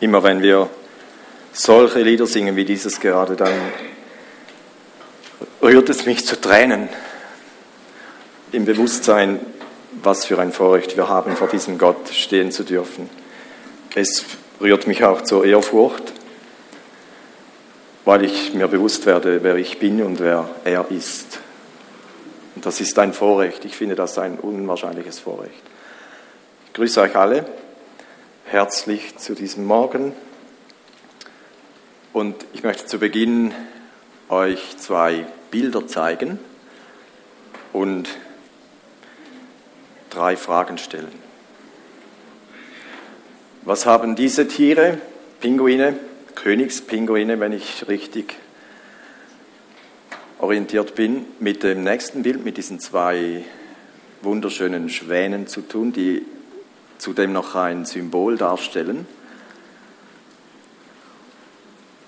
Immer wenn wir solche Lieder singen wie dieses gerade, dann rührt es mich zu Tränen im Bewusstsein, was für ein Vorrecht wir haben, vor diesem Gott stehen zu dürfen. Es rührt mich auch zur Ehrfurcht, weil ich mir bewusst werde, wer ich bin und wer er ist. Und das ist ein Vorrecht. Ich finde das ein unwahrscheinliches Vorrecht. Ich grüße euch alle herzlich zu diesem Morgen. Und ich möchte zu Beginn euch zwei Bilder zeigen und drei Fragen stellen. Was haben diese Tiere, Pinguine, Königspinguine, wenn ich richtig orientiert bin, mit dem nächsten Bild, mit diesen zwei wunderschönen Schwänen zu tun, die zudem noch ein Symbol darstellen.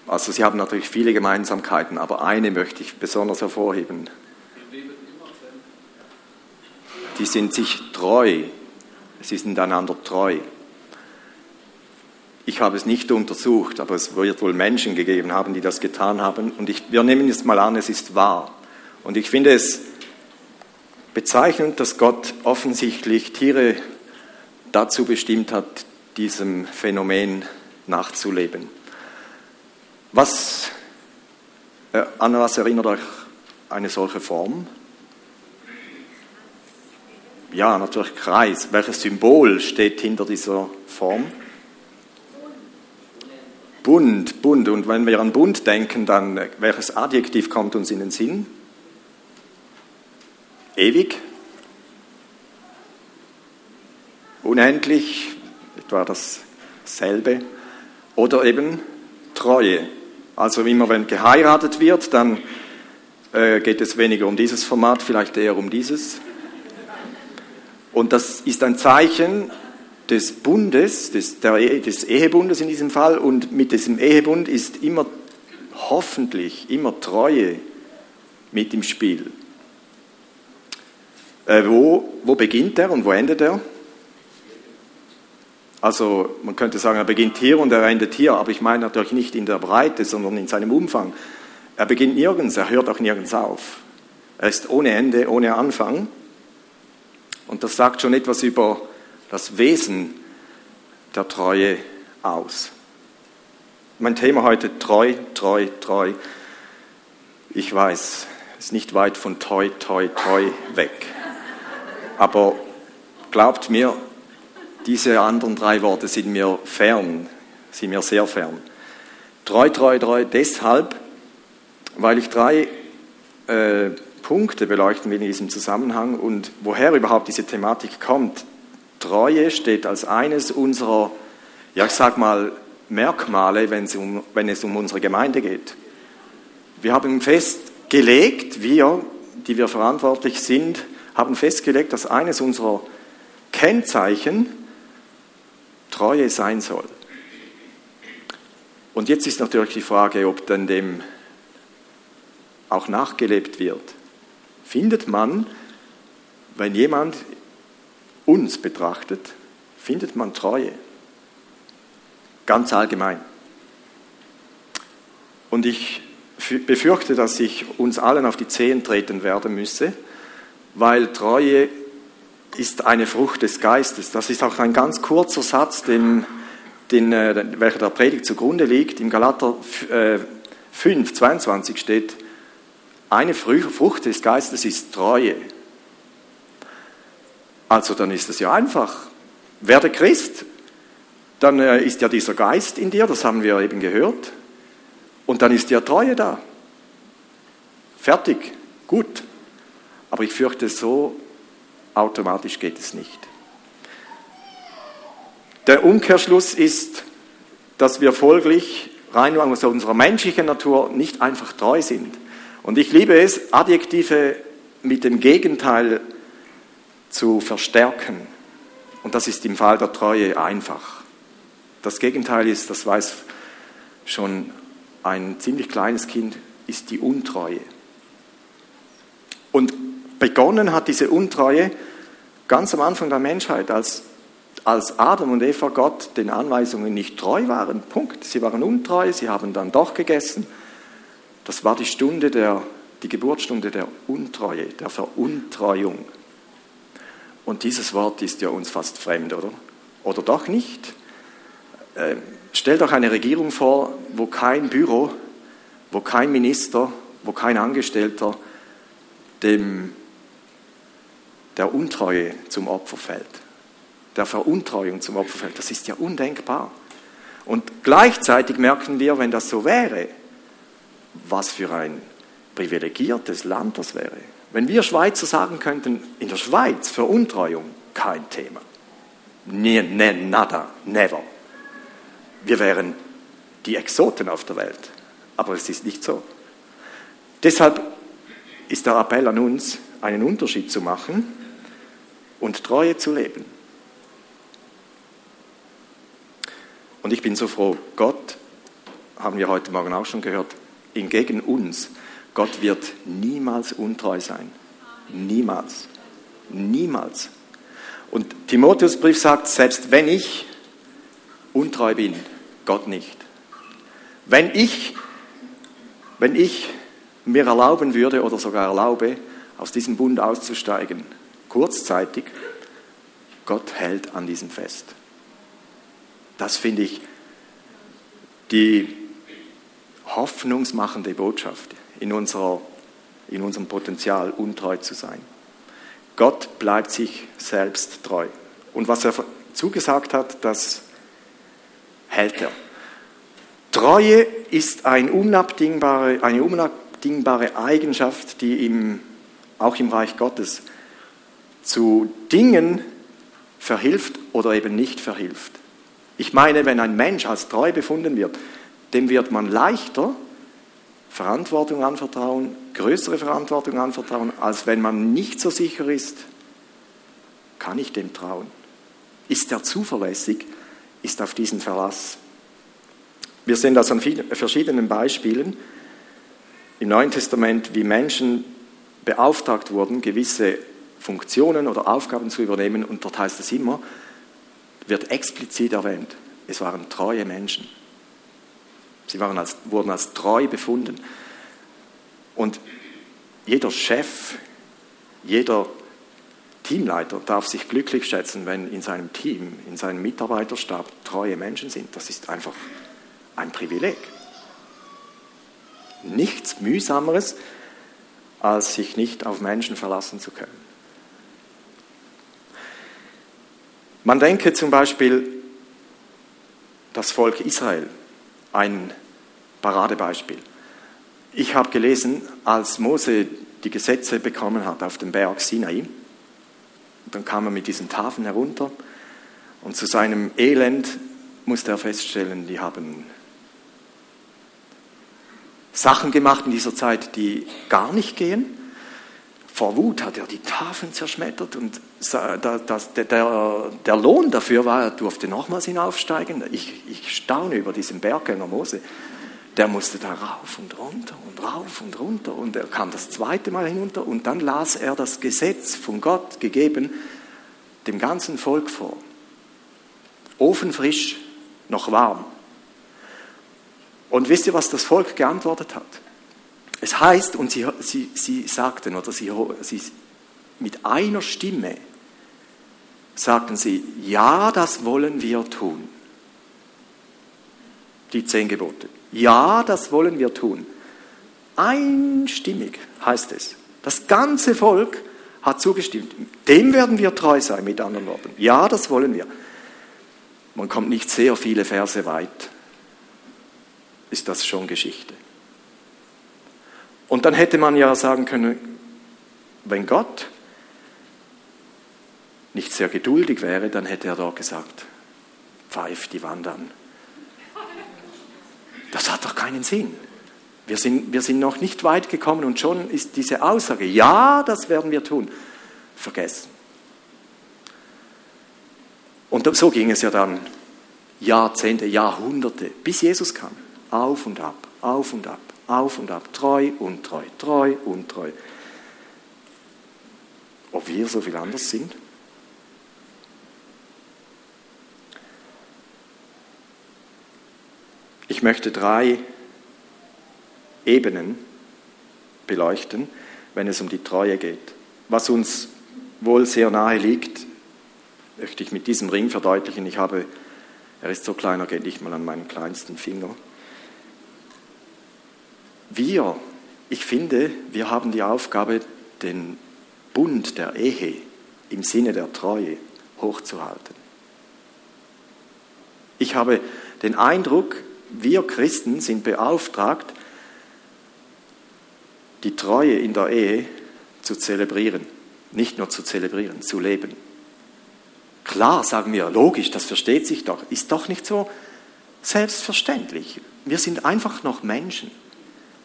Also sie haben natürlich viele Gemeinsamkeiten, aber eine möchte ich besonders hervorheben. Die sind sich treu, sie sind einander treu. Ich habe es nicht untersucht, aber es wird wohl Menschen gegeben haben, die das getan haben. Und ich, wir nehmen jetzt mal an, es ist wahr. Und ich finde es bezeichnend, dass Gott offensichtlich Tiere dazu bestimmt hat, diesem Phänomen nachzuleben. Was, äh, an was erinnert euch eine solche Form? Ja, natürlich Kreis. Welches Symbol steht hinter dieser Form? Bunt, bunt. Und wenn wir an bunt denken, dann äh, welches Adjektiv kommt uns in den Sinn? Ewig, unendlich, etwa dasselbe, oder eben Treue. Also immer wenn geheiratet wird, dann äh, geht es weniger um dieses Format, vielleicht eher um dieses. Und das ist ein Zeichen des Bundes, des, der, des Ehebundes in diesem Fall. Und mit diesem Ehebund ist immer hoffentlich immer Treue mit im Spiel. Äh, wo, wo beginnt er und wo endet er? Also man könnte sagen, er beginnt hier und er endet hier, aber ich meine natürlich nicht in der Breite, sondern in seinem Umfang. Er beginnt nirgends, er hört auch nirgends auf. Er ist ohne Ende, ohne Anfang. Und das sagt schon etwas über das Wesen der Treue aus. Mein Thema heute treu, treu, treu. Ich weiß, es ist nicht weit von toi, toi, toi weg. Aber glaubt mir, diese anderen drei Worte sind mir fern, sind mir sehr fern. Treu, treu, treu, deshalb, weil ich drei äh, Punkte beleuchten will in diesem Zusammenhang und woher überhaupt diese Thematik kommt. Treue steht als eines unserer, ja ich sag mal, Merkmale, wenn es, um, wenn es um unsere Gemeinde geht. Wir haben festgelegt, wir, die wir verantwortlich sind, haben festgelegt, dass eines unserer Kennzeichen Treue sein soll. Und jetzt ist natürlich die Frage, ob dann dem auch nachgelebt wird. Findet man, wenn jemand uns betrachtet, findet man Treue. Ganz allgemein. Und ich befürchte, dass ich uns allen auf die Zehen treten werden müsse, weil Treue ist eine Frucht des Geistes. Das ist auch ein ganz kurzer Satz, den, den, äh, welcher der Predigt zugrunde liegt. Im Galater 5, 22 äh, steht, eine Frucht des Geistes ist Treue. Also dann ist es ja einfach. Werde Christ, dann äh, ist ja dieser Geist in dir, das haben wir eben gehört, und dann ist ja Treue da. Fertig, gut. Aber ich fürchte, so Automatisch geht es nicht. Der Umkehrschluss ist, dass wir folglich rein aus unserer menschlichen Natur nicht einfach treu sind. Und ich liebe es, Adjektive mit dem Gegenteil zu verstärken. Und das ist im Fall der Treue einfach. Das Gegenteil ist, das weiß schon ein ziemlich kleines Kind, ist die Untreue. Und begonnen hat diese Untreue ganz am Anfang der Menschheit, als als Adam und Eva Gott den Anweisungen nicht treu waren. Punkt. Sie waren untreu, sie haben dann doch gegessen. Das war die Stunde der, die Geburtsstunde der Untreue, der Veruntreuung. Und dieses Wort ist ja uns fast fremd, oder? Oder doch nicht? Äh, stellt euch eine Regierung vor, wo kein Büro, wo kein Minister, wo kein Angestellter dem, der Untreue zum Opfer fällt der Veruntreuung zum Opfer fällt. Das ist ja undenkbar. Und gleichzeitig merken wir, wenn das so wäre, was für ein privilegiertes Land das wäre. Wenn wir Schweizer sagen könnten, in der Schweiz Veruntreuung kein Thema. Ne, ne, nada, never. Wir wären die Exoten auf der Welt. Aber es ist nicht so. Deshalb ist der Appell an uns, einen Unterschied zu machen und Treue zu leben. Und ich bin so froh, Gott, haben wir heute Morgen auch schon gehört, hingegen uns, Gott wird niemals untreu sein. Niemals. Niemals. Und Timotheusbrief sagt, selbst wenn ich untreu bin, Gott nicht. Wenn ich, wenn ich mir erlauben würde oder sogar erlaube, aus diesem Bund auszusteigen, kurzzeitig, Gott hält an diesem fest. Das finde ich die hoffnungsmachende Botschaft in, unserer, in unserem Potenzial, untreu zu sein. Gott bleibt sich selbst treu. Und was er zugesagt hat, das hält er. Treue ist ein unabdingbare, eine unabdingbare Eigenschaft, die im, auch im Reich Gottes zu Dingen verhilft oder eben nicht verhilft. Ich meine, wenn ein Mensch als treu befunden wird, dem wird man leichter Verantwortung anvertrauen, größere Verantwortung anvertrauen, als wenn man nicht so sicher ist, kann ich dem trauen? Ist er zuverlässig? Ist auf diesen Verlass? Wir sehen das an verschiedenen Beispielen im Neuen Testament, wie Menschen beauftragt wurden, gewisse Funktionen oder Aufgaben zu übernehmen. Und dort heißt es immer, wird explizit erwähnt. Es waren treue Menschen. Sie waren als, wurden als treu befunden. Und jeder Chef, jeder Teamleiter darf sich glücklich schätzen, wenn in seinem Team, in seinem Mitarbeiterstab treue Menschen sind. Das ist einfach ein Privileg. Nichts mühsameres, als sich nicht auf Menschen verlassen zu können. Man denke zum Beispiel das Volk Israel, ein Paradebeispiel. Ich habe gelesen, als Mose die Gesetze bekommen hat auf dem Berg Sinai, dann kam er mit diesen Tafeln herunter und zu seinem Elend musste er feststellen, die haben Sachen gemacht in dieser Zeit, die gar nicht gehen. Vor Wut hat er die Tafeln zerschmettert und der, der, Lohn dafür war, er durfte nochmals hinaufsteigen. Ich, ich staune über diesen Berggänger Mose. Der musste da rauf und runter und rauf und runter und er kam das zweite Mal hinunter und dann las er das Gesetz von Gott gegeben dem ganzen Volk vor. Ofenfrisch, noch warm. Und wisst ihr, was das Volk geantwortet hat? Es heißt, und sie, sie, sie sagten, oder sie, sie mit einer Stimme sagten sie, ja, das wollen wir tun. Die zehn Gebote. Ja, das wollen wir tun. Einstimmig heißt es. Das ganze Volk hat zugestimmt. Dem werden wir treu sein, mit anderen Worten. Ja, das wollen wir. Man kommt nicht sehr viele Verse weit, ist das schon Geschichte. Und dann hätte man ja sagen können, wenn Gott nicht sehr geduldig wäre, dann hätte er doch gesagt, pfeif die Wand an. Das hat doch keinen Sinn. Wir sind, wir sind noch nicht weit gekommen und schon ist diese Aussage, ja, das werden wir tun, vergessen. Und so ging es ja dann Jahrzehnte, Jahrhunderte, bis Jesus kam auf und ab, auf und ab, auf und ab, treu, untreu, treu, untreu. Ob wir so viel anders sind? Ich möchte drei Ebenen beleuchten, wenn es um die Treue geht. Was uns wohl sehr nahe liegt, möchte ich mit diesem Ring verdeutlichen. Ich habe, er ist so klein, er geht nicht mal an meinen kleinsten Finger. Wir, ich finde, wir haben die Aufgabe, den Bund der Ehe im Sinne der Treue hochzuhalten. Ich habe den Eindruck, wir Christen sind beauftragt, die Treue in der Ehe zu zelebrieren. Nicht nur zu zelebrieren, zu leben. Klar, sagen wir, logisch, das versteht sich doch. Ist doch nicht so selbstverständlich. Wir sind einfach noch Menschen.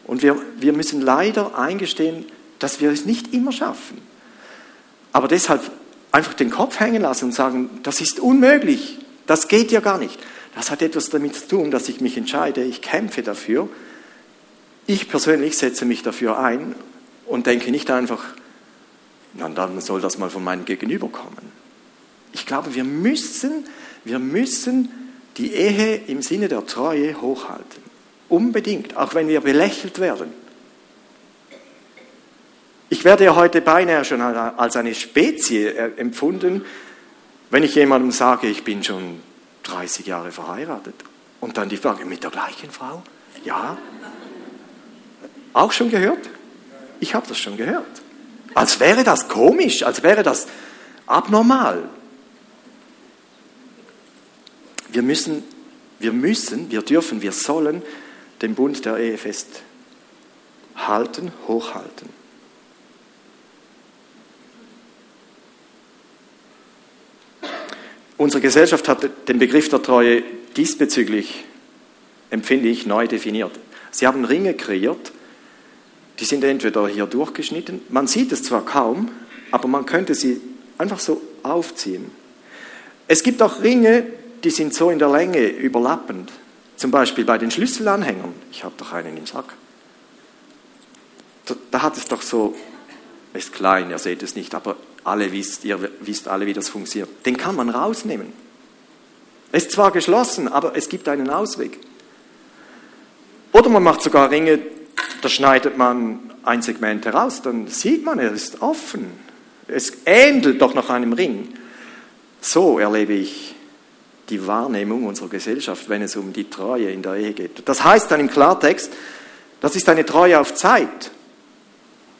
Und wir, wir müssen leider eingestehen, dass wir es nicht immer schaffen. Aber deshalb einfach den Kopf hängen lassen und sagen, das ist unmöglich, das geht ja gar nicht. Das hat etwas damit zu tun, dass ich mich entscheide, ich kämpfe dafür. Ich persönlich setze mich dafür ein und denke nicht einfach, na, dann soll das mal von meinem Gegenüber kommen. Ich glaube, wir müssen, wir müssen die Ehe im Sinne der Treue hochhalten. Unbedingt, auch wenn wir belächelt werden. Ich werde ja heute beinahe schon als eine Spezie äh, empfunden, wenn ich jemandem sage, ich bin schon 30 Jahre verheiratet. Und dann die Frage, mit der gleichen Frau? Ja. Auch schon gehört? Ich habe das schon gehört. Als wäre das komisch, als wäre das abnormal. Wir müssen, wir müssen, wir dürfen, wir sollen den Bund der Ehe festhalten, hochhalten. Unsere Gesellschaft hat den Begriff der Treue diesbezüglich, empfinde ich, neu definiert. Sie haben Ringe kreiert, die sind entweder hier durchgeschnitten, man sieht es zwar kaum, aber man könnte sie einfach so aufziehen. Es gibt auch Ringe, die sind so in der Länge überlappend. Zum Beispiel bei den Schlüsselanhängern. Ich habe doch einen im Sack. Da, da hat es doch so, ist klein, ihr seht es nicht, aber alle wisst, ihr wisst alle, wie das funktioniert. Den kann man rausnehmen. Es ist zwar geschlossen, aber es gibt einen Ausweg. Oder man macht sogar Ringe, da schneidet man ein Segment heraus, dann sieht man, er ist offen. Es ähnelt doch noch einem Ring. So erlebe ich die Wahrnehmung unserer Gesellschaft, wenn es um die Treue in der Ehe geht. Das heißt dann im Klartext, das ist eine Treue auf Zeit.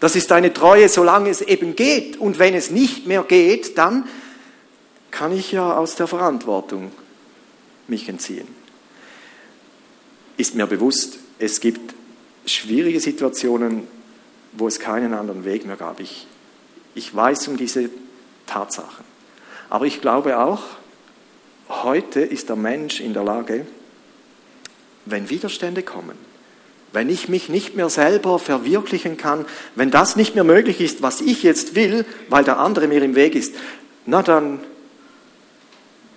Das ist eine Treue, solange es eben geht. Und wenn es nicht mehr geht, dann kann ich ja aus der Verantwortung mich entziehen. Ist mir bewusst, es gibt schwierige Situationen, wo es keinen anderen Weg mehr gab. Ich, ich weiß um diese Tatsachen. Aber ich glaube auch, heute ist der Mensch in der Lage, wenn Widerstände kommen, wenn ich mich nicht mehr selber verwirklichen kann, wenn das nicht mehr möglich ist, was ich jetzt will, weil der andere mir im Weg ist, na dann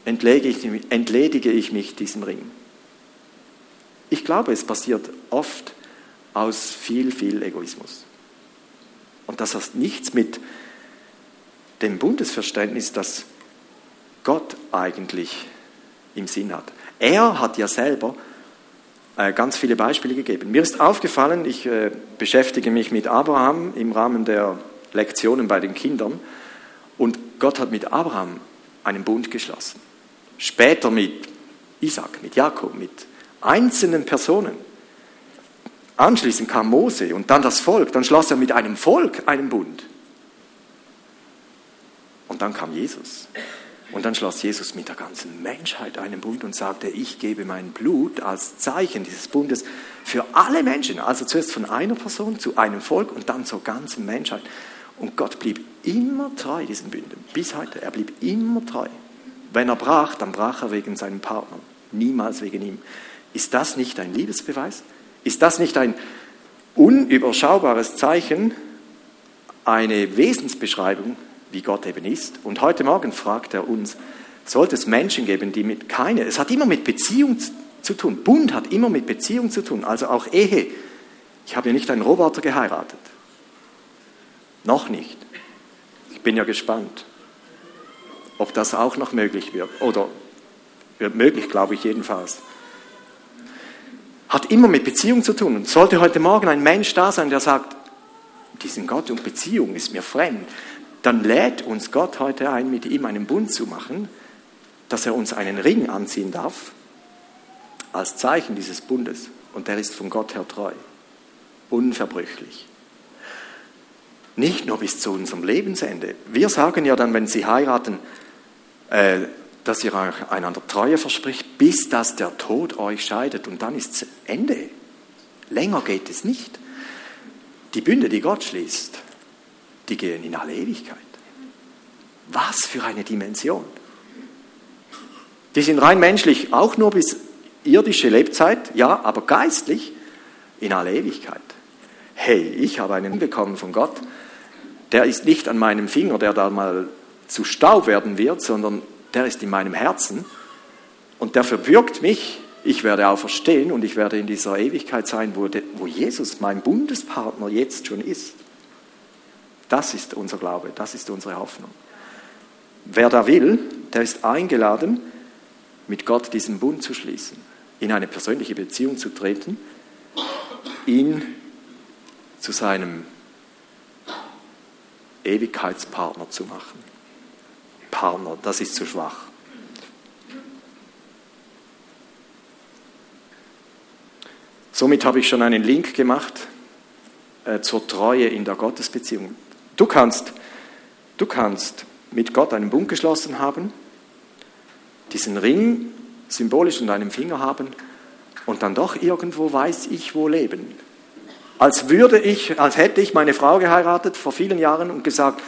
entledige ich mich diesem Ring. Ich glaube, es passiert oft aus viel, viel Egoismus. Und das hat nichts mit dem Bundesverständnis, das Gott eigentlich im Sinn hat. Er hat ja selber äh, ganz viele Beispiele gegeben. Mir ist aufgefallen, ich äh, beschäftige mich mit Abraham im Rahmen der Lektionen bei den Kindern und Gott hat mit Abraham einen Bund geschlossen. Später mit Isaac, mit Jakob, mit einzelnen Personen. Anschließend kam Mose und dann das Volk. Dann schloss er mit einem Volk einen Bund. Und dann kam Jesus. Und dann schloss Jesus mit der ganzen Menschheit einen Bund und sagte, ich gebe mein Blut als Zeichen dieses Bundes für alle Menschen. Also zuerst von einer Person zu einem Volk und dann zur ganzen Menschheit. Und Gott blieb immer treu diesen Bünden, bis heute. Er blieb immer treu. Wenn er brach, dann brach er wegen seinem Partner, niemals wegen ihm. Ist das nicht ein Liebesbeweis? Ist das nicht ein unüberschaubares Zeichen, eine Wesensbeschreibung wie Gott eben ist. Und heute Morgen fragt er uns, sollte es Menschen geben, die mit keine, es hat immer mit Beziehung zu tun, Bund hat immer mit Beziehung zu tun, also auch Ehe. Ich habe ja nicht einen Roboter geheiratet. Noch nicht. Ich bin ja gespannt, ob das auch noch möglich wird. Oder wird möglich, glaube ich jedenfalls. hat immer mit Beziehung zu tun. Und sollte heute Morgen ein Mensch da sein, der sagt, diesen Gott und Beziehung ist mir fremd, dann lädt uns Gott heute ein, mit ihm einen Bund zu machen, dass er uns einen Ring anziehen darf, als Zeichen dieses Bundes. Und der ist von Gott her treu, unverbrüchlich. Nicht nur bis zu unserem Lebensende. Wir sagen ja dann, wenn Sie heiraten, äh, dass ihr einander Treue verspricht, bis dass der Tod euch scheidet. Und dann ist es Ende. Länger geht es nicht. Die Bünde, die Gott schließt, die gehen in alle Ewigkeit. Was für eine Dimension. Die sind rein menschlich auch nur bis irdische Lebzeit, ja, aber geistlich in alle Ewigkeit. Hey, ich habe einen bekommen von Gott, der ist nicht an meinem Finger, der da mal zu Staub werden wird, sondern der ist in meinem Herzen und der verbirgt mich. Ich werde auferstehen und ich werde in dieser Ewigkeit sein, wo Jesus, mein Bundespartner, jetzt schon ist. Das ist unser Glaube, das ist unsere Hoffnung. Wer da will, der ist eingeladen, mit Gott diesen Bund zu schließen, in eine persönliche Beziehung zu treten, ihn zu seinem Ewigkeitspartner zu machen. Partner, das ist zu schwach. Somit habe ich schon einen Link gemacht äh, zur Treue in der Gottesbeziehung. Du kannst, du kannst mit Gott einen Bund geschlossen haben, diesen Ring symbolisch in deinem Finger haben und dann doch irgendwo weiß ich wo leben. Als würde ich, als hätte ich meine Frau geheiratet vor vielen Jahren und gesagt,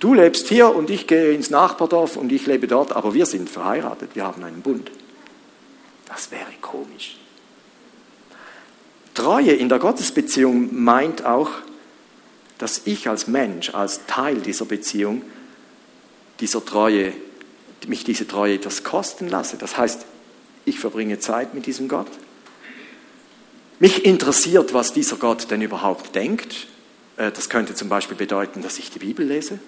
du lebst hier und ich gehe ins Nachbardorf und ich lebe dort, aber wir sind verheiratet, wir haben einen Bund. Das wäre komisch. Treue in der Gottesbeziehung meint auch, dass ich als Mensch, als Teil dieser Beziehung, dieser Treue, mich diese Treue etwas kosten lasse. Das heißt, ich verbringe Zeit mit diesem Gott. Mich interessiert, was dieser Gott denn überhaupt denkt. Äh, das könnte zum Beispiel bedeuten, dass ich die Bibel lese.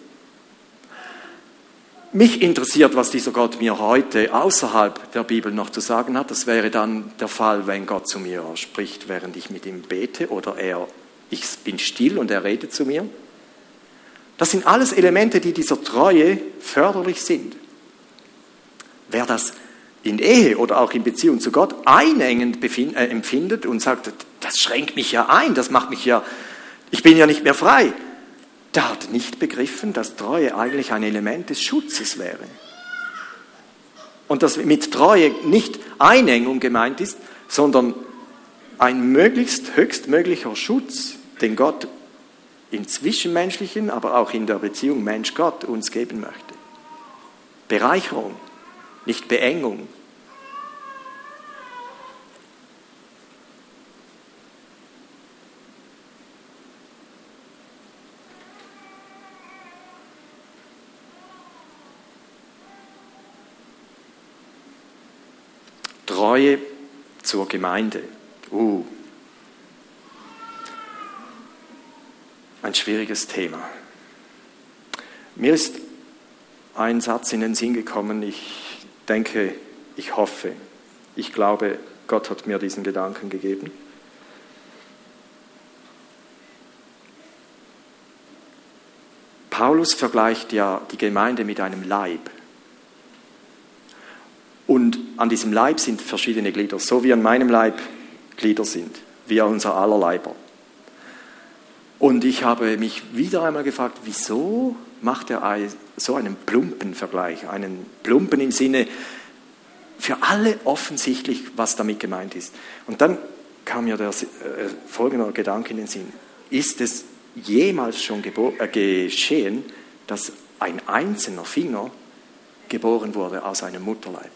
Mich interessiert, was dieser Gott mir heute außerhalb der Bibel noch zu sagen hat. Das wäre dann der Fall, wenn Gott zu mir spricht, während ich mit ihm bete oder er, ich bin still und er redet zu mir. Das sind alles Elemente, die dieser Treue förderlich sind. Wer das in Ehe oder auch in Beziehung zu Gott einengend äh, empfindet und sagt, das schränkt mich ja ein, das macht mich ja, ich bin ja nicht mehr frei, der hat nicht begriffen, dass Treue eigentlich ein Element des Schutzes wäre. Und dass mit Treue nicht Einengung gemeint ist, sondern ein möglichst höchstmöglicher Schutz, den Gott im Zwischenmenschlichen, aber auch in der Beziehung Mensch-Gott uns geben möchte. Bereicherung, nicht Beengung. Treue zur Gemeinde. Uh, ein schwieriges Thema. Mir ist ein Satz in den Sinn gekommen, ich denke, ich hoffe, ich glaube, Gott hat mir diesen Gedanken gegeben. Paulus vergleicht ja die Gemeinde mit einem Leib. Und an diesem Leib sind verschiedene Glieder, so wie an meinem Leib Glieder sind, wie an unser aller Leiber. Und ich habe mich wieder einmal gefragt, wieso macht er so einen plumpen Vergleich, einen plumpen im Sinne für alle offensichtlich, was damit gemeint ist. Und dann kam mir der äh, folgende Gedanke in den Sinn. Ist es jemals schon äh, geschehen, dass ein einzelner Finger geboren wurde aus einem Mutterleib?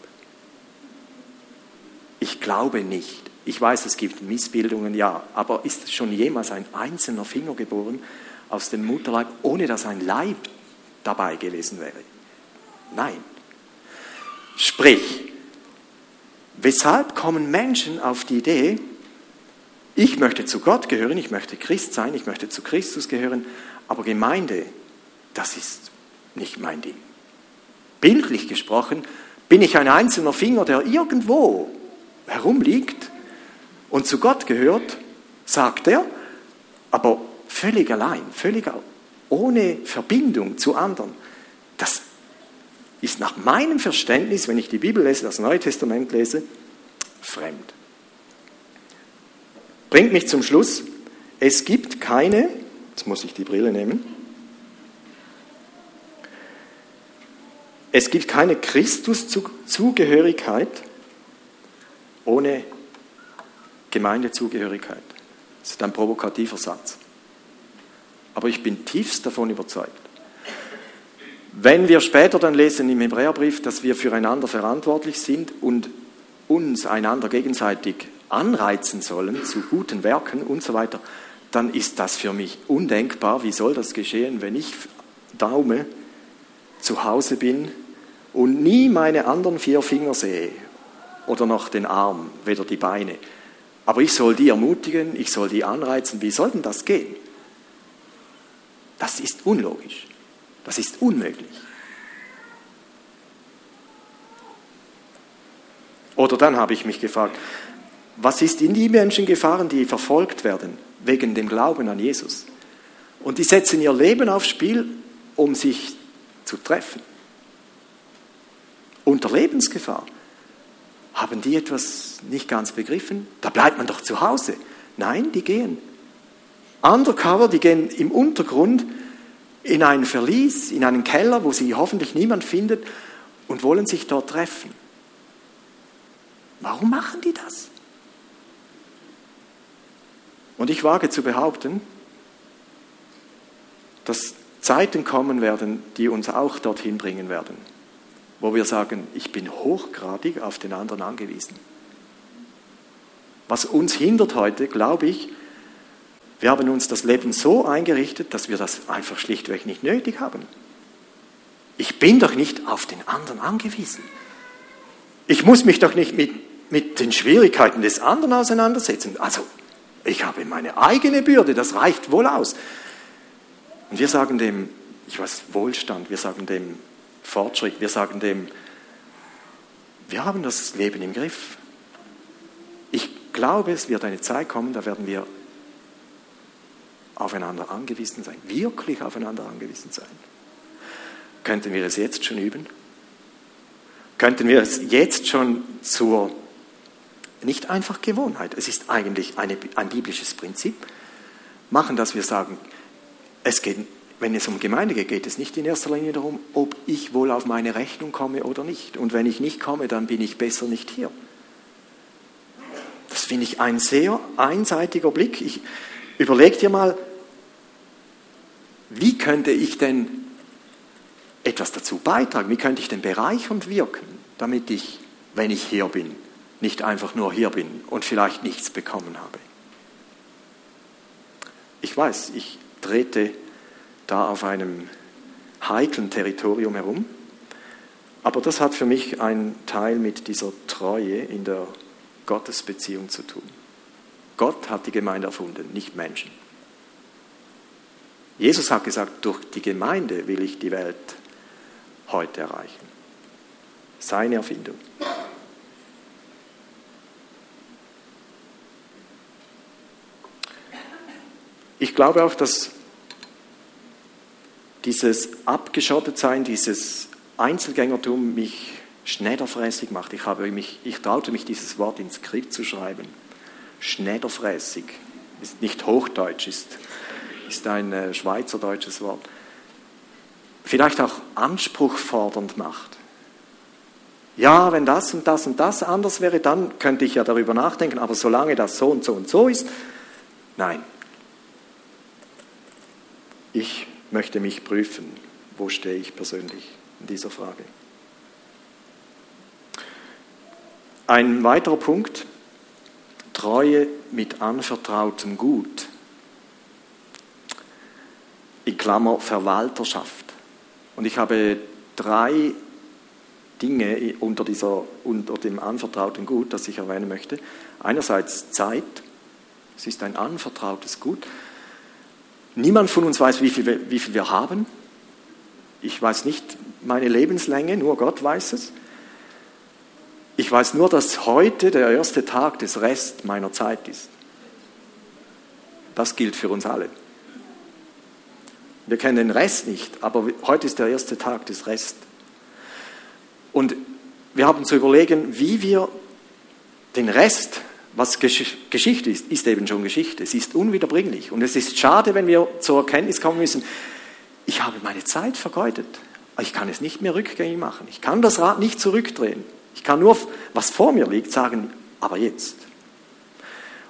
Ich glaube nicht. Ich weiß, es gibt Missbildungen, ja, aber ist schon jemals ein einzelner Finger geboren aus dem Mutterleib, ohne dass ein Leib dabei gewesen wäre? Nein. Sprich, weshalb kommen Menschen auf die Idee, ich möchte zu Gott gehören, ich möchte Christ sein, ich möchte zu Christus gehören, aber Gemeinde, das ist nicht mein Ding. Bildlich gesprochen bin ich ein einzelner Finger, der irgendwo herumliegt und zu Gott gehört, sagt er, aber völlig allein, völlig ohne Verbindung zu anderen. Das ist nach meinem Verständnis, wenn ich die Bibel lese, das Neue Testament lese, fremd. Bringt mich zum Schluss, es gibt keine, jetzt muss ich die Brille nehmen, es gibt keine Christuszugehörigkeit ohne Gemeindezugehörigkeit. Das ist ein provokativer Satz. Aber ich bin tiefst davon überzeugt. Wenn wir später dann lesen im Hebräerbrief, dass wir füreinander verantwortlich sind und uns einander gegenseitig anreizen sollen zu guten Werken und so weiter, dann ist das für mich undenkbar. Wie soll das geschehen, wenn ich Daume zu Hause bin und nie meine anderen vier Finger sehe oder noch den Arm, weder die Beine. Aber ich soll die ermutigen, ich soll die anreizen. Wie soll denn das gehen? Das ist unlogisch. Das ist unmöglich. Oder dann habe ich mich gefragt, was ist in die Menschen gefahren, die verfolgt werden wegen dem Glauben an Jesus? Und die setzen ihr Leben aufs Spiel, um sich zu treffen. Unter Lebensgefahr. Haben die etwas nicht ganz begriffen? Da bleibt man doch zu Hause. Nein, die gehen. Undercover, die gehen im Untergrund in ein Verlies, in einen Keller, wo sie hoffentlich niemand findet und wollen sich dort treffen. Warum machen die das? Und ich wage zu behaupten, dass Zeiten kommen werden, die uns auch dorthin bringen werden, wo wir sagen, ich bin hochgradig auf den anderen angewiesen. Was uns hindert heute, glaube ich, wir haben uns das Leben so eingerichtet, dass wir das einfach schlichtweg nicht nötig haben. Ich bin doch nicht auf den anderen angewiesen. Ich muss mich doch nicht mit, mit den Schwierigkeiten des anderen auseinandersetzen. Also, ich habe meine eigene Bürde, das reicht wohl aus. Und wir sagen dem, ich weiß, Wohlstand, wir sagen dem Fortschritt, wir sagen dem, wir haben das Leben im Griff. Ich glaube, es wird eine Zeit kommen, da werden wir aufeinander angewiesen sein, wirklich aufeinander angewiesen sein. Könnten wir es jetzt schon üben? Könnten wir es jetzt schon zur, nicht einfach Gewohnheit, es ist eigentlich eine, ein biblisches Prinzip, machen, dass wir sagen, es geht, wenn es um Gemeinde geht, geht es nicht in erster Linie darum, ob ich wohl auf meine Rechnung komme oder nicht. Und wenn ich nicht komme, dann bin ich besser nicht hier. Das finde ich ein sehr einseitiger Blick. Ich, Überleg dir mal, wie könnte ich denn etwas dazu beitragen? Wie könnte ich denn bereichernd wirken, damit ich, wenn ich hier bin, nicht einfach nur hier bin und vielleicht nichts bekommen habe? Ich weiß, ich trete da auf einem heiklen Territorium herum, aber das hat für mich einen Teil mit dieser Treue in der Gottesbeziehung zu tun. Gott hat die Gemeinde erfunden, nicht Menschen. Jesus hat gesagt, durch die Gemeinde will ich die Welt heute erreichen. Seine Erfindung. Ich glaube auch, dass dieses Abgeschottetsein, dieses Einzelgängertum mich schneiderfräßig macht. Ich, habe mich, ich traute mich, dieses Wort ins Skript zu schreiben. Schneiderfräßig ist nicht Hochdeutsch, ist, ist ein äh, schweizerdeutsches Wort. Vielleicht auch anspruchfordernd macht. Ja, wenn das und das und das anders wäre, dann könnte ich ja darüber nachdenken, aber solange das so und so und so ist, nein. Ich möchte mich prüfen, wo stehe ich persönlich in dieser Frage. Ein weiterer Punkt, Treue mit anvertrautem Gut. In Klammer Verwalterschaft. Und ich habe drei Dinge unter, dieser, unter dem anvertrauten Gut, das ich erwähnen möchte. Einerseits Zeit. Es ist ein anvertrautes Gut. Niemand von uns weiß, wie viel, wie viel wir haben. Ich weiß nicht meine Lebenslänge, nur Gott weiß es. Ich weiß nur, dass heute der erste Tag des Rest meiner Zeit ist. Das gilt für uns alle. Wir kennen den Rest nicht, aber heute ist der erste Tag des Rest. Und wir haben zu überlegen, wie wir den Rest, was Geschichte ist, ist eben schon Geschichte. Es ist unwiederbringlich. Und es ist schade, wenn wir zur Erkenntnis kommen müssen, ich habe meine Zeit vergeudet. Ich kann es nicht mehr rückgängig machen. Ich kann das Rad nicht zurückdrehen. Ich kann nur, was vor mir liegt, sagen, aber jetzt.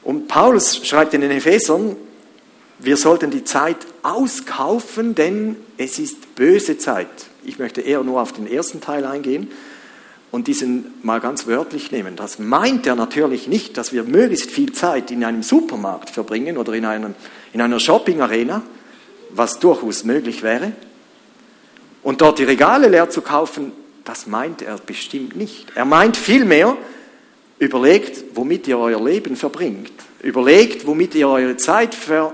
Und Paulus schreibt in den Ephesern, wir sollten die Zeit auskaufen, denn es ist böse Zeit. Ich möchte eher nur auf den ersten Teil eingehen und diesen mal ganz wörtlich nehmen. Das meint er natürlich nicht, dass wir möglichst viel Zeit in einem Supermarkt verbringen oder in, einem, in einer Shopping-Arena, was durchaus möglich wäre. Und dort die Regale leer zu kaufen, das meint er bestimmt nicht. Er meint vielmehr, überlegt, womit ihr euer Leben verbringt. Überlegt, womit ihr eure Zeit verbringt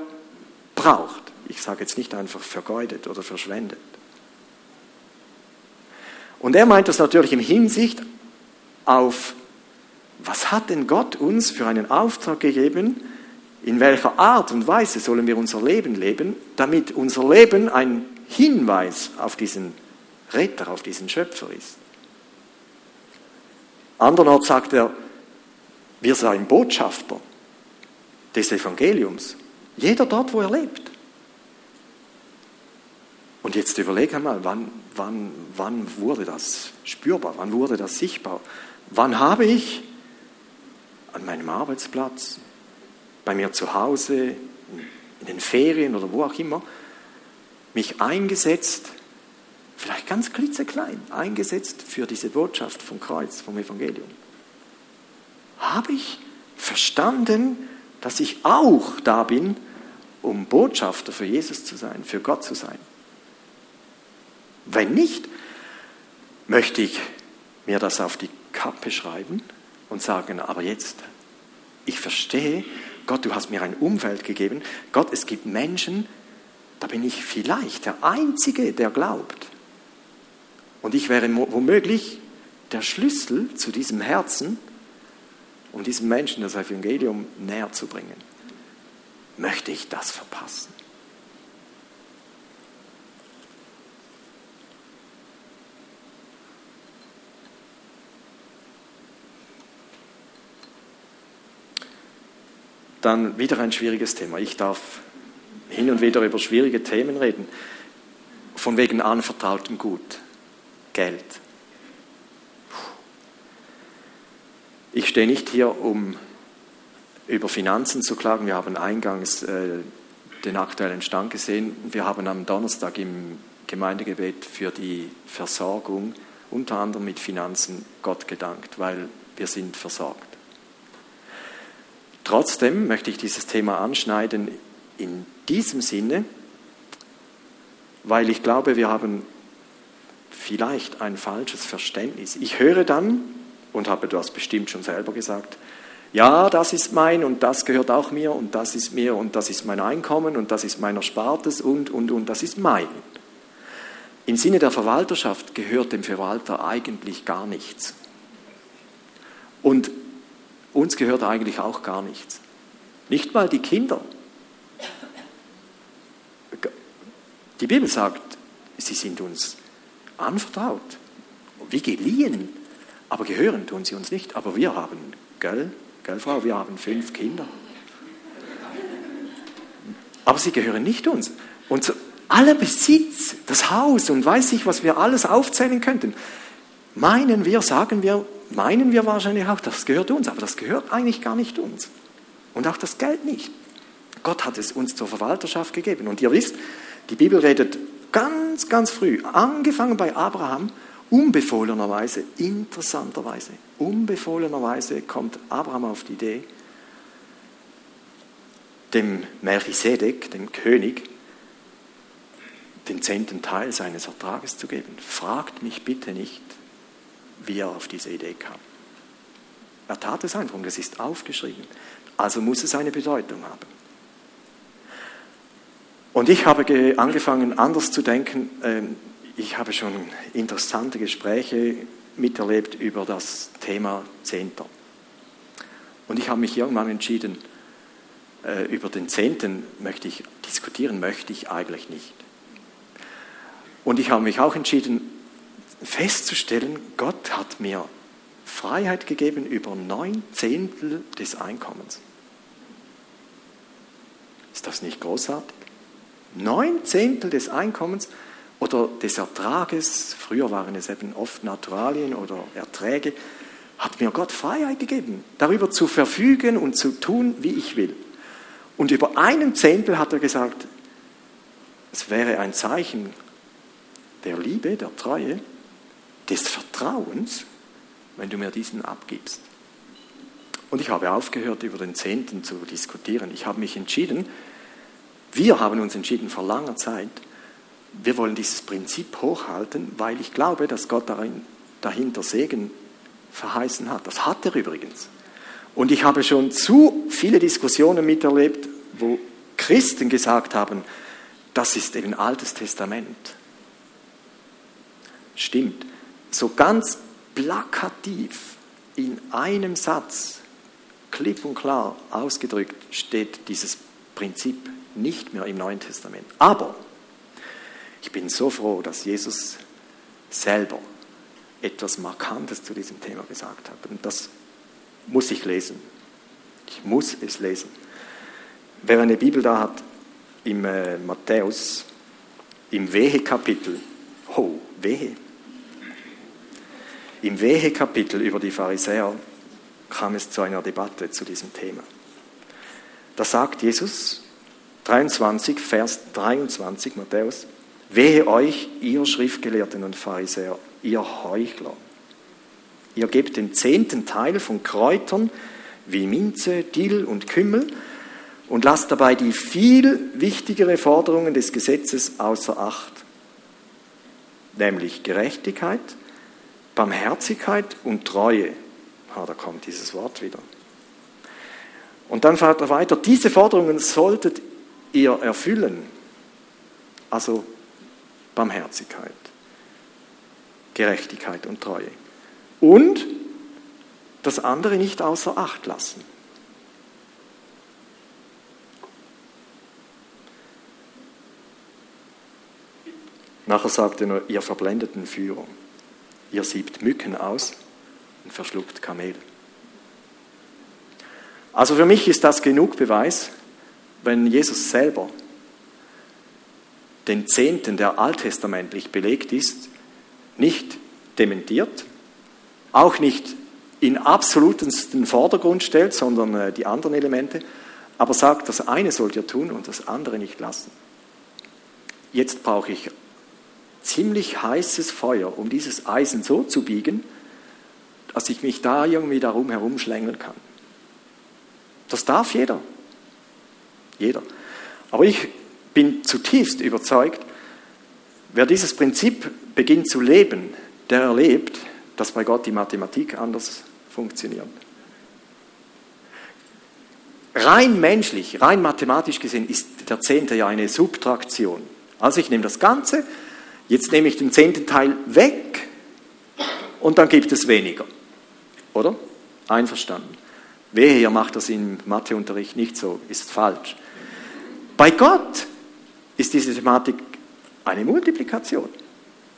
braucht. Ich sage jetzt nicht einfach vergeudet oder verschwendet. Und er meint das natürlich im Hinsicht auf, was hat denn Gott uns für einen Auftrag gegeben, in welcher Art und Weise sollen wir unser Leben leben, damit unser Leben ein Hinweis auf diesen Retter, auf diesen Schöpfer ist. Andernorts sagt er, wir seien Botschafter des Evangeliums. Jeder dort, wo er lebt. Und jetzt überlege einmal, wann, wann, wann wurde das spürbar? Wann wurde das sichtbar? Wann habe ich an meinem Arbeitsplatz, bei mir zu Hause, in den Ferien oder wo auch immer, mich eingesetzt, vielleicht ganz klitzeklein, eingesetzt für diese Botschaft vom Kreuz, vom Evangelium? Habe ich verstanden, dass ich auch da bin, um Botschafter für Jesus zu sein, für Gott zu sein? Wenn nicht, möchte ich mir das auf die Kappe schreiben und sagen, aber jetzt, ich verstehe, Gott, du hast mir ein Umfeld gegeben. Gott, es gibt Menschen, da bin ich vielleicht der Einzige, der glaubt. Und ich wäre womöglich der Schlüssel zu diesem Herzen, um diesem Menschen das Evangelium näher zu bringen möchte ich das verpassen? Dann wieder ein schwieriges Thema. Ich darf hin und wieder über schwierige Themen reden. Von wegen anvertrautem Gut, Geld. Ich stehe nicht hier, um über Finanzen zu klagen. Wir haben eingangs äh, den aktuellen Stand gesehen. Wir haben am Donnerstag im Gemeindegebet für die Versorgung unter anderem mit Finanzen Gott gedankt, weil wir sind versorgt. Trotzdem möchte ich dieses Thema anschneiden in diesem Sinne, weil ich glaube, wir haben vielleicht ein falsches Verständnis. Ich höre dann, und habe das bestimmt schon selber gesagt, ja, das ist mein und das gehört auch mir und das ist mir und das ist mein Einkommen und das ist mein Erspartes und, und, und, das ist mein. Im Sinne der Verwalterschaft gehört dem Verwalter eigentlich gar nichts. Und uns gehört eigentlich auch gar nichts. Nicht mal die Kinder. Die Bibel sagt, sie sind uns anvertraut, wie geliehen, aber gehören tun sie uns nicht. Aber wir haben, gell, Gell, Frau, wir haben fünf Kinder. Aber sie gehören nicht uns. Und so, aller Besitz, das Haus und weiß ich, was wir alles aufzählen könnten, meinen wir, sagen wir, meinen wir wahrscheinlich auch, das gehört uns, aber das gehört eigentlich gar nicht uns. Und auch das Geld nicht. Gott hat es uns zur Verwalterschaft gegeben. Und ihr wisst, die Bibel redet ganz, ganz früh, angefangen bei Abraham, unbefohlenerweise, interessanterweise, unbefohlenerweise kommt Abraham auf die Idee, dem Melchisedek, dem König, den zehnten Teil seines Ertrages zu geben. Fragt mich bitte nicht, wie er auf diese Idee kam. Er tat es einfach und es ist aufgeschrieben. Also muss es eine Bedeutung haben. Und ich habe angefangen, anders zu denken. Ähm, ich habe schon interessante Gespräche miterlebt über das Thema Zehnter. Und ich habe mich irgendwann entschieden, äh, über den Zehnten möchte ich diskutieren, möchte ich eigentlich nicht. Und ich habe mich auch entschieden, festzustellen, Gott hat mir Freiheit gegeben über neun Zehntel des Einkommens. Ist das nicht großartig? Neun Zehntel des Einkommens oder des Ertrages, früher waren es eben oft Naturalien oder Erträge, hat mir Gott Freiheit gegeben, darüber zu verfügen und zu tun, wie ich will. Und über einen Zehntel hat er gesagt, es wäre ein Zeichen der Liebe, der Treue, des Vertrauens, wenn du mir diesen abgibst. Und ich habe aufgehört, über den Zehnten zu diskutieren. Ich habe mich entschieden, wir haben uns entschieden vor langer Zeit, wir wollen dieses Prinzip hochhalten, weil ich glaube, dass Gott darin, dahinter Segen verheißen hat. Das hat er übrigens. Und ich habe schon zu viele Diskussionen miterlebt, wo Christen gesagt haben, das ist eben Altes Testament. Stimmt. So ganz plakativ in einem Satz, klipp und klar ausgedrückt, steht dieses Prinzip nicht mehr im Neuen Testament. Aber ich bin so froh, dass Jesus selber etwas Markantes zu diesem Thema gesagt hat. Und das muss ich lesen. Ich muss es lesen. Wer eine Bibel da hat, im äh, Matthäus, im Wehe-Kapitel, oh, Wehe. Im Wehe-Kapitel über die Pharisäer kam es zu einer Debatte zu diesem Thema. Da sagt Jesus, 23, Vers 23, Matthäus, Wehe euch, ihr Schriftgelehrten und Pharisäer, ihr Heuchler. Ihr gebt den zehnten Teil von Kräutern wie Minze, Dill und Kümmel und lasst dabei die viel wichtigere Forderungen des Gesetzes außer Acht, nämlich Gerechtigkeit, Barmherzigkeit und Treue. Ah, da kommt dieses Wort wieder. Und dann fährt er weiter, diese Forderungen solltet ihr erfüllen. Also Barmherzigkeit, Gerechtigkeit und Treue. Und das andere nicht außer Acht lassen. Nachher sagt er nur, ihr verblendeten Führer, ihr siebt Mücken aus und verschluckt Kamel. Also für mich ist das genug Beweis, wenn Jesus selber den Zehnten, der alttestamentlich belegt ist, nicht dementiert, auch nicht in absolutesten Vordergrund stellt, sondern äh, die anderen Elemente, aber sagt, das eine sollt ihr tun und das andere nicht lassen. Jetzt brauche ich ziemlich heißes Feuer, um dieses Eisen so zu biegen, dass ich mich da irgendwie darum herumschlängeln kann. Das darf jeder. Jeder. Aber ich bin zutiefst überzeugt, wer dieses Prinzip beginnt zu leben, der erlebt, dass bei Gott die Mathematik anders funktioniert. Rein menschlich, rein mathematisch gesehen ist der Zehnte ja eine Subtraktion. Also ich nehme das Ganze, jetzt nehme ich den zehnten Teil weg und dann gibt es weniger. Oder? Einverstanden. Wehe, ihr macht das im Matheunterricht nicht so, ist falsch. Bei Gott ist diese Thematik eine Multiplikation.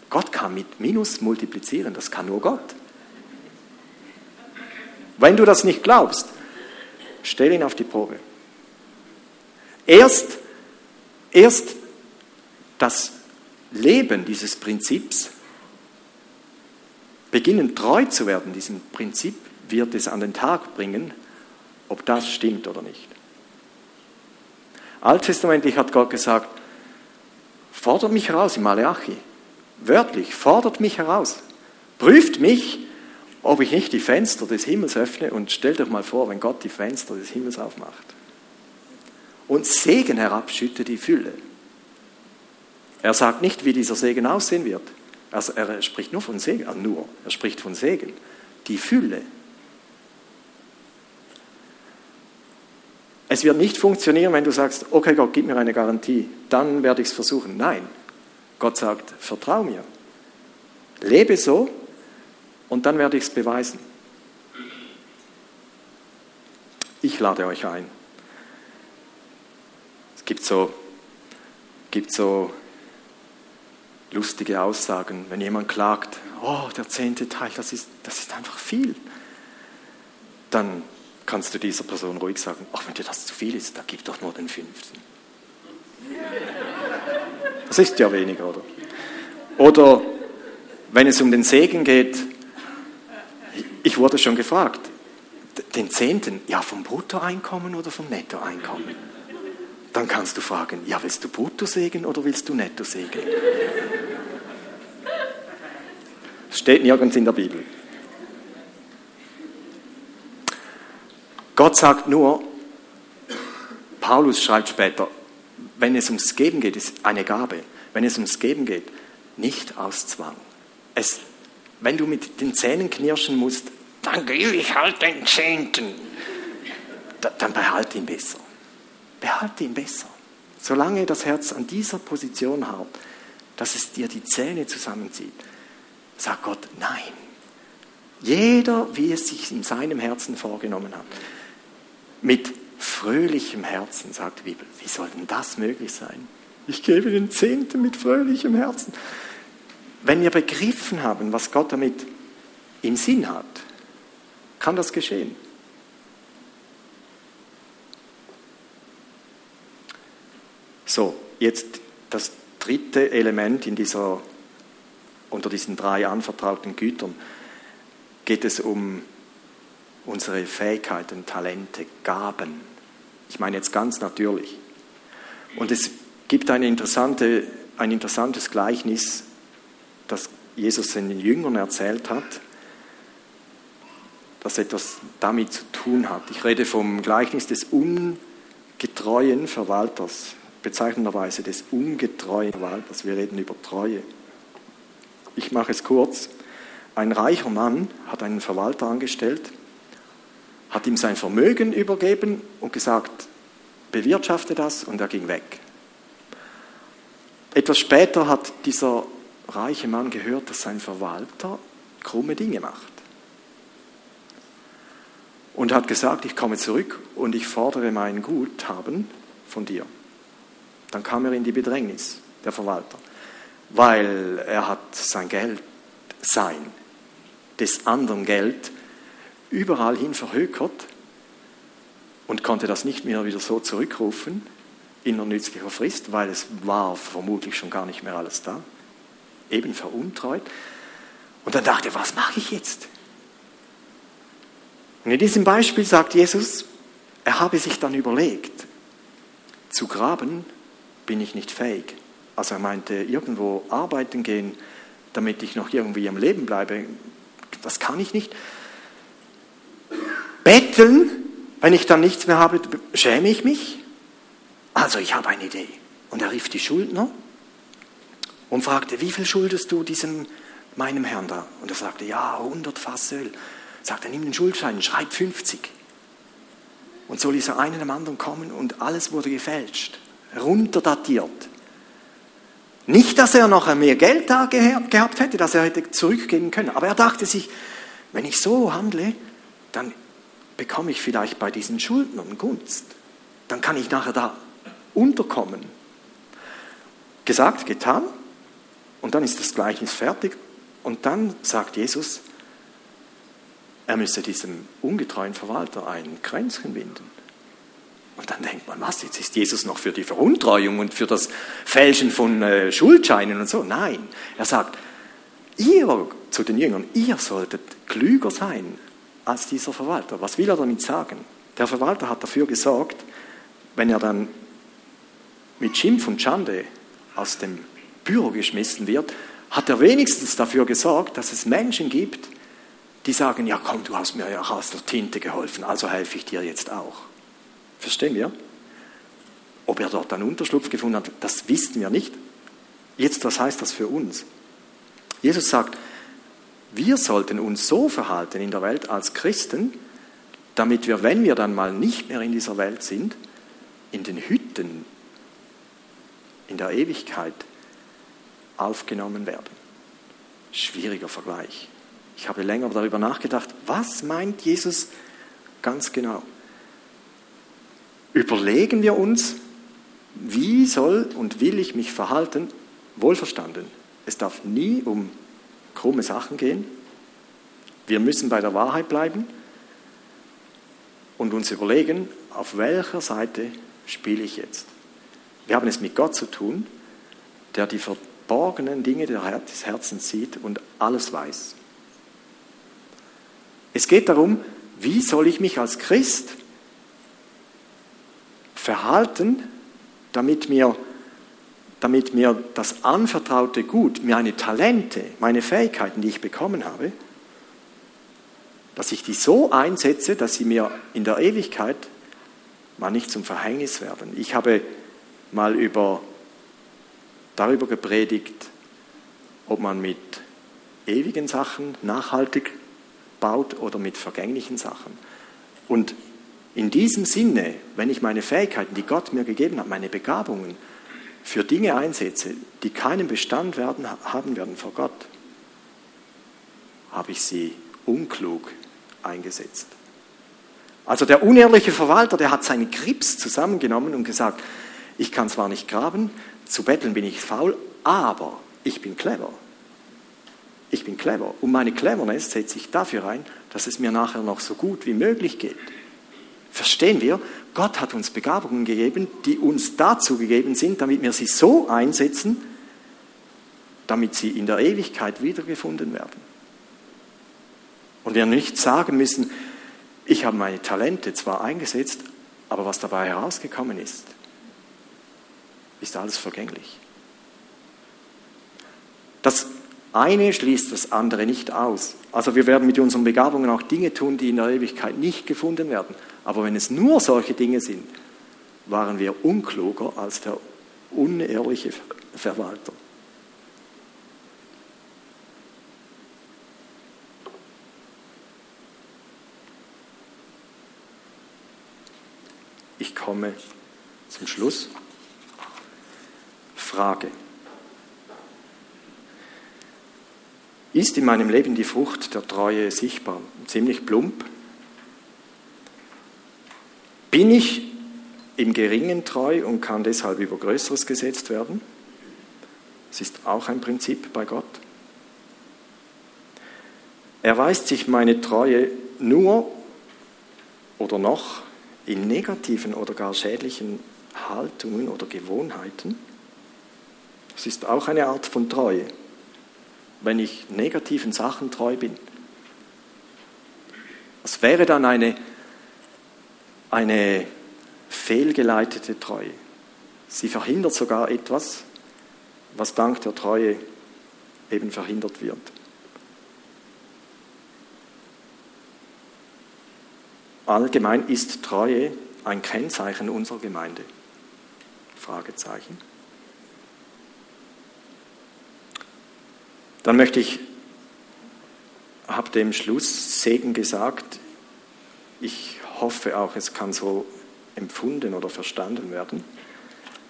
Gott kann mit Minus multiplizieren, das kann nur Gott. Wenn du das nicht glaubst, stell ihn auf die Probe. Erst, erst das Leben dieses Prinzips, beginnen treu zu werden, diesem Prinzip, wird es an den Tag bringen, ob das stimmt oder nicht. Alttestamentlich hat Gott gesagt, Fordert mich heraus im Maleachi. Wörtlich, fordert mich heraus. Prüft mich, ob ich nicht die Fenster des Himmels öffne und stellt euch mal vor, wenn Gott die Fenster des Himmels aufmacht. Und Segen herabschütte die Fülle. Er sagt nicht, wie dieser Segen aussehen wird. Also er spricht nur von Segen, also nur, er spricht von Segen. Die Fülle. Es wird nicht funktionieren, wenn du sagst, okay Gott, gib mir eine Garantie, dann werde ich es versuchen. Nein, Gott sagt, vertrau mir. Lebe so, Und dann werde ich es beweisen. Ich lade euch ein. Es gibt so, gibt so lustige Aussagen, wenn jemand klagt, oh, der zehnte Teil, das ist, das ist einfach viel. Dann kannst du dieser Person ruhig sagen, ach, wenn dir das zu viel ist, dann gib doch nur den fünften. Das ist ja weniger, oder? Oder wenn es um den Segen geht, ich wurde schon gefragt, den Zehnten, ja, vom Bruttoeinkommen oder vom Nettoeinkommen? Dann kannst du fragen, ja, willst du Bruttosegen oder willst du Nettosegen? Das steht nirgends in der Bibel. Gott sagt nur, Paulus schreibt später, wenn es ums Geben geht, ist eine Gabe. Wenn es ums Geben geht, nicht aus Zwang. Es, wenn du mit den Zähnen knirschen musst, dann gebe ich halt den Zehnten. Dann behalte ihn besser. Behalte ihn besser. Solange das Herz an dieser Position hat, dass es dir die Zähne zusammenzieht, sagt Gott, nein. Jeder, wie es sich in seinem Herzen vorgenommen hat. Mit fröhlichem Herzen, sagt die Bibel. Wie soll denn das möglich sein? Ich gebe den Zehnten mit fröhlichem Herzen. Wenn wir begriffen haben, was Gott damit im Sinn hat, kann das geschehen. So, jetzt das dritte Element in dieser, unter diesen drei anvertrauten Gütern geht es um unsere Fähigkeiten, Talente, Gaben. Ich meine jetzt ganz natürlich. Und es gibt eine interessante, ein interessantes Gleichnis, das Jesus den Jüngern erzählt hat, das etwas damit zu tun hat. Ich rede vom Gleichnis des ungetreuen Verwalters bezeichnenderweise des ungetreuen Verwalters. Wir reden über Treue. Ich mache es kurz. Ein reicher Mann hat einen Verwalter angestellt, hat ihm sein Vermögen übergeben und gesagt, bewirtschafte das und er ging weg. Etwas später hat dieser reiche Mann gehört, dass sein Verwalter krumme Dinge macht. Und hat gesagt, ich komme zurück und ich fordere mein Guthaben von dir. Dann kam er in die Bedrängnis, der Verwalter, weil er hat sein Geld, sein, des anderen Geld, überall hin verhökert und konnte das nicht mehr wieder so zurückrufen in der nützlicher Frist, weil es war vermutlich schon gar nicht mehr alles da, eben veruntreut. Und dann dachte er, was mache ich jetzt? Und in diesem Beispiel sagt Jesus, er habe sich dann überlegt, zu graben bin ich nicht fähig. Also er meinte, irgendwo arbeiten gehen, damit ich noch irgendwie am Leben bleibe, das kann ich nicht. Betteln, wenn ich dann nichts mehr habe, schäme ich mich. Also ich habe eine Idee. Und er rief die Schuldner und fragte, wie viel schuldest du diesem meinem Herrn da? Und er sagte, ja, 100 Fass Öl. Sagt er, nimm den Schuldschein, schreib 50. Und so ließ er einen am anderen kommen und alles wurde gefälscht runterdatiert. Nicht, dass er noch mehr Geld da gehabt hätte, dass er hätte zurückgeben können, aber er dachte sich, wenn ich so handle, dann bekomme ich vielleicht bei diesen Schuldnern Gunst. Dann kann ich nachher da unterkommen. Gesagt, getan. Und dann ist das Gleichnis fertig. Und dann sagt Jesus, er müsse diesem ungetreuen Verwalter ein Kränzchen binden. Und dann denkt man, was, jetzt ist Jesus noch für die Veruntreuung und für das Fälschen von äh, Schuldscheinen und so. Nein, er sagt, ihr zu den Jüngern, ihr solltet klüger sein als dieser Verwalter. Was will er damit sagen? Der Verwalter hat dafür gesorgt, wenn er dann mit Schimpf und Schande aus dem Büro geschmissen wird, hat er wenigstens dafür gesorgt, dass es Menschen gibt, die sagen, ja komm, du hast mir ja auch aus der Tinte geholfen, also helfe ich dir jetzt auch. Verstehen wir? Ob er dort einen Unterschlupf gefunden hat, das wissen wir nicht. Jetzt, was heißt das für uns? Jesus sagt, wir sollten uns so verhalten in der Welt als Christen, damit wir, wenn wir dann mal nicht mehr in dieser Welt sind, in den Hütten in der Ewigkeit aufgenommen werden. Schwieriger Vergleich. Ich habe länger darüber nachgedacht, was meint Jesus ganz genau? Überlegen wir uns, wie soll und will ich mich verhalten? Wohlverstanden. Es darf nie um krumme Sachen gehen. Wir müssen bei der Wahrheit bleiben und uns überlegen, auf welcher Seite spiele ich jetzt. Wir haben es mit Gott zu tun, der die verborgenen Dinge des Herzens sieht und alles weiß. Es geht darum, wie soll ich mich als Christ verhalten, damit mir, damit mir das anvertraute Gut, meine Talente, meine Fähigkeiten, die ich bekommen habe, dass ich die so einsetze, dass sie mir in der Ewigkeit mal nicht zum Verhängnis werden. Ich habe mal über, darüber gepredigt, ob man mit ewigen Sachen nachhaltig baut oder mit vergänglichen Sachen. Und in diesem Sinne, wenn ich meine Fähigkeiten, die Gott mir gegeben hat, meine Begabungen, für Dinge einsetze, die keinen Bestand werden, haben werden vor Gott, habe ich sie unklug eingesetzt. Also der unehrliche Verwalter, der hat seinen Grips zusammengenommen und gesagt, ich kann zwar nicht graben, zu betteln bin ich faul, aber ich bin clever. Ich bin clever. Und meine Cleverness setze ich dafür ein, dass es mir nachher noch so gut wie möglich geht. Verstehen wir? Gott hat uns Begabungen gegeben, die uns dazu gegeben sind, damit wir sie so einsetzen, damit sie in der Ewigkeit wiedergefunden werden. Und wir nicht sagen müssen, ich habe meine Talente zwar eingesetzt, aber was dabei herausgekommen ist, ist alles vergänglich. Das eine schließt das andere nicht aus. Also wir werden mit unseren Begabungen auch Dinge tun, die in der Ewigkeit nicht gefunden werden. Aber wenn es nur solche Dinge sind, waren wir unkluger als der unehrliche Verwalter. Ich komme zum Schluss. Frage. Ist in meinem Leben die Frucht der Treue sichtbar? Ziemlich plump. Bin ich im Geringen treu und kann deshalb über Größeres gesetzt werden? Das ist auch ein Prinzip bei Gott. Erweist sich meine Treue nur oder noch in negativen oder gar schädlichen Haltungen oder Gewohnheiten? Das ist auch eine Art von Treue wenn ich negativen Sachen treu bin. Das wäre dann eine, eine fehlgeleitete Treue. Sie verhindert sogar etwas, was dank der Treue eben verhindert wird. Allgemein ist Treue ein Kennzeichen unserer Gemeinde. Fragezeichen. Dann möchte ich, habe dem Schluss Segen gesagt. Ich hoffe auch, es kann so empfunden oder verstanden werden,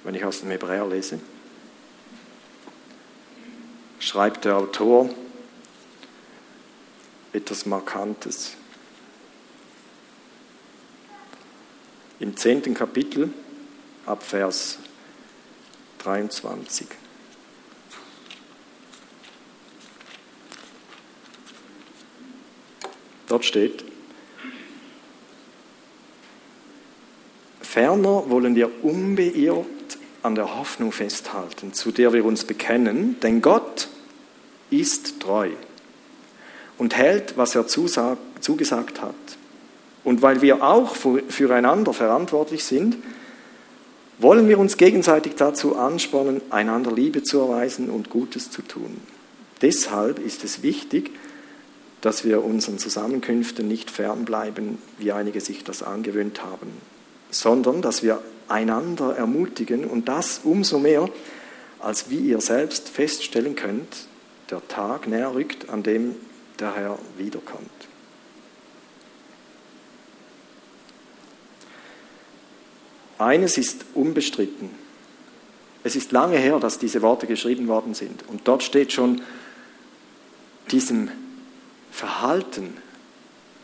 wenn ich aus dem Hebräer lese. Schreibt der Autor etwas Markantes. Im zehnten Kapitel ab Vers 23. Dort steht, ferner wollen wir unbeirrt an der Hoffnung festhalten, zu der wir uns bekennen, denn Gott ist treu und hält, was er zugesagt hat. Und weil wir auch füreinander verantwortlich sind, wollen wir uns gegenseitig dazu anspornen, einander Liebe zu erweisen und Gutes zu tun. Deshalb ist es wichtig, dass wir unseren Zusammenkünften nicht fernbleiben, wie einige sich das angewöhnt haben, sondern dass wir einander ermutigen und das umso mehr, als wie ihr selbst feststellen könnt, der Tag näher rückt, an dem der Herr wiederkommt. Eines ist unbestritten. Es ist lange her, dass diese Worte geschrieben worden sind. Und dort steht schon, diesem Verhalten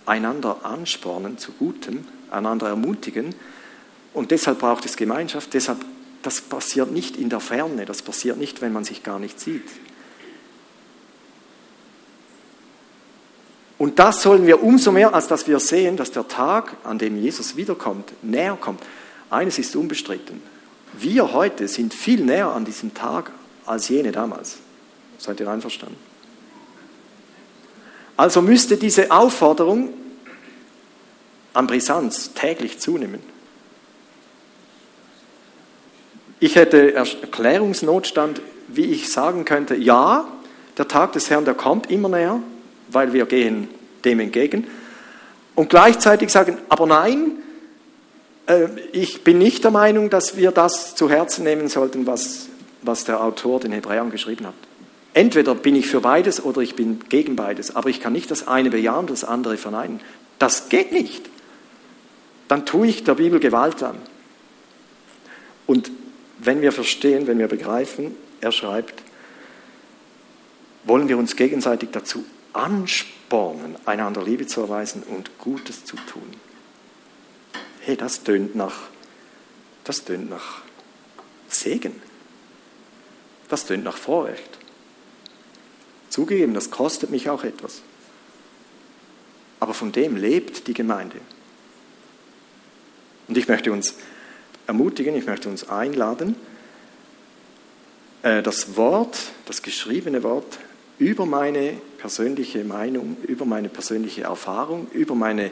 einander anspornen zu Gutem, einander ermutigen. Und deshalb braucht es Gemeinschaft. Deshalb, das passiert nicht in der Ferne, das passiert nicht, wenn man sich gar nicht sieht. Und das sollen wir umso mehr, als dass wir sehen, dass der Tag, an dem Jesus wiederkommt, näher kommt. Eines ist unbestritten. Wir heute sind viel näher an diesem Tag als jene damals. Seid ihr einverstanden? Also müsste diese Aufforderung an Brisanz täglich zunehmen. Ich hätte Erklärungsnotstand, wie ich sagen könnte, ja, der Tag des Herrn, der kommt immer näher, weil wir gehen dem entgegen. Und gleichzeitig sagen, aber nein, äh, ich bin nicht der Meinung, dass wir das zu Herzen nehmen sollten, was, was der Autor den Hebräern geschrieben hat. Entweder bin ich für beides oder ich bin gegen beides, aber ich kann nicht das eine bejahen, das andere verneinen. Das geht nicht. Dann tue ich der Bibel Gewalt an. Und wenn wir verstehen, wenn wir begreifen, er schreibt, wollen wir uns gegenseitig dazu anspornen, einander Liebe zu erweisen und Gutes zu tun. Hey, das tönt nach, das tönt nach Segen. Das tönt nach Vorrecht. Zugegeben, das kostet mich auch etwas. Aber von dem lebt die Gemeinde. Und ich möchte uns ermutigen, ich möchte uns einladen, äh, das Wort, das geschriebene Wort über meine persönliche Meinung, über meine persönliche Erfahrung, über meine,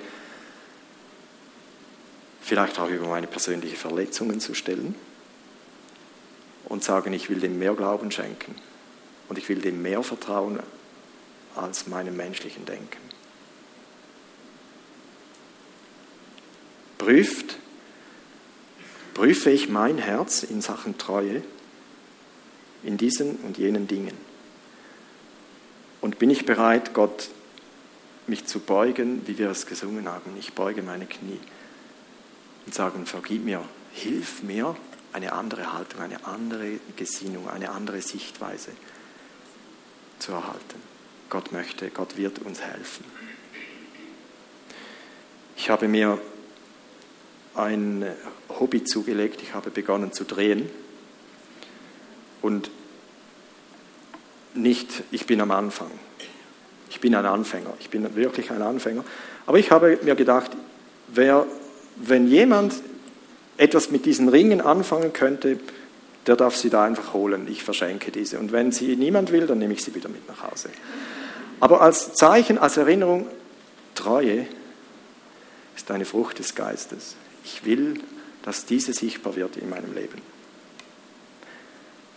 vielleicht auch über meine persönlichen Verletzungen zu stellen und sagen, ich will dem mehr Glauben schenken und ich will dem mehr Vertrauen als meinem menschlichen Denken. Prüft, prüfe ich mein Herz in Sachen Treue in diesen und jenen Dingen. Und bin ich bereit, Gott mich zu beugen, wie wir es gesungen haben? Ich beuge meine Knie und sage, vergib mir, hilf mir, eine andere Haltung, eine andere Gesinnung, eine andere Sichtweise zu erhalten. Gott möchte, Gott wird uns helfen. Ich habe mir ein Hobby zugelegt, ich habe begonnen zu drehen und nicht, ich bin am Anfang. Ich bin ein Anfänger. Ich bin wirklich ein Anfänger. Aber ich habe mir gedacht, wer, wenn jemand etwas mit diesen Ringen anfangen könnte, der darf sie da einfach holen. Ich verschenke diese. Und wenn sie niemand will, dann nehme ich sie wieder mit nach Hause. Aber als Zeichen, als Erinnerung, Treue ist eine Frucht des Geistes. Ich will, dass diese sichtbar wird in meinem Leben.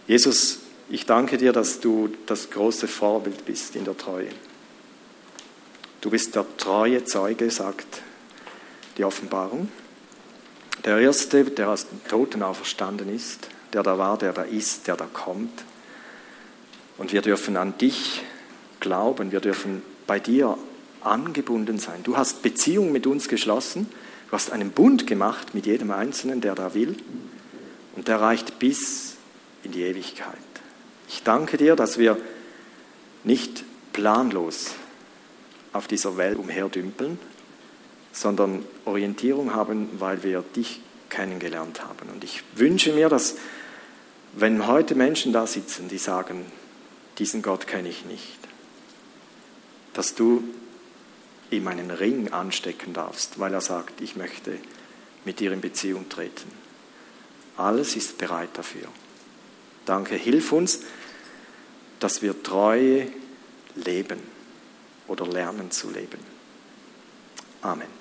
Jesus ich danke dir, dass du das große Vorbild bist in der Treue. Du bist der treue Zeuge, sagt die Offenbarung. Der Erste, der aus den Toten auferstanden ist, der da war, der da ist, der da kommt. Und wir dürfen an dich glauben, wir dürfen bei dir angebunden sein. Du hast Beziehung mit uns geschlossen, du hast einen Bund gemacht mit jedem Einzelnen, der da will, und der reicht bis in die Ewigkeit. Ich danke dir, dass wir nicht planlos auf dieser Welt umherdümpeln, sondern Orientierung haben, weil wir dich kennengelernt haben. Und ich wünsche mir, dass wenn heute Menschen da sitzen, die sagen, diesen Gott kenne ich nicht, dass du ihm einen Ring anstecken darfst, weil er sagt, ich möchte mit dir in Beziehung treten. Alles ist bereit dafür. Danke, hilf uns, dass wir Treue leben oder lernen zu leben. Amen.